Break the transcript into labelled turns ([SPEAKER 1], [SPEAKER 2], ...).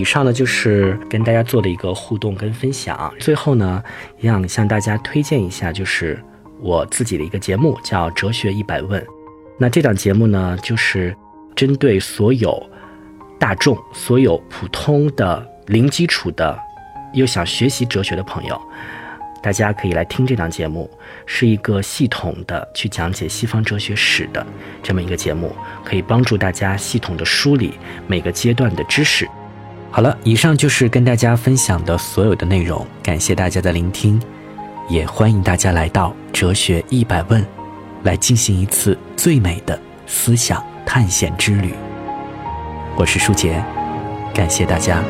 [SPEAKER 1] 以上呢就是跟大家做的一个互动跟分享。最后呢，也想向大家推荐一下，就是我自己的一个节目，叫《哲学一百问》。那这档节目呢，就是针对所有大众、所有普通的零基础的又想学习哲学的朋友，大家可以来听这档节目，是一个系统的去讲解西方哲学史的这么一个节目，可以帮助大家系统的梳理每个阶段的知识。好了，以上就是跟大家分享的所有的内容，感谢大家的聆听，也欢迎大家来到哲学一百问。来进行一次最美的思想探险之旅。我是舒杰，感谢大家。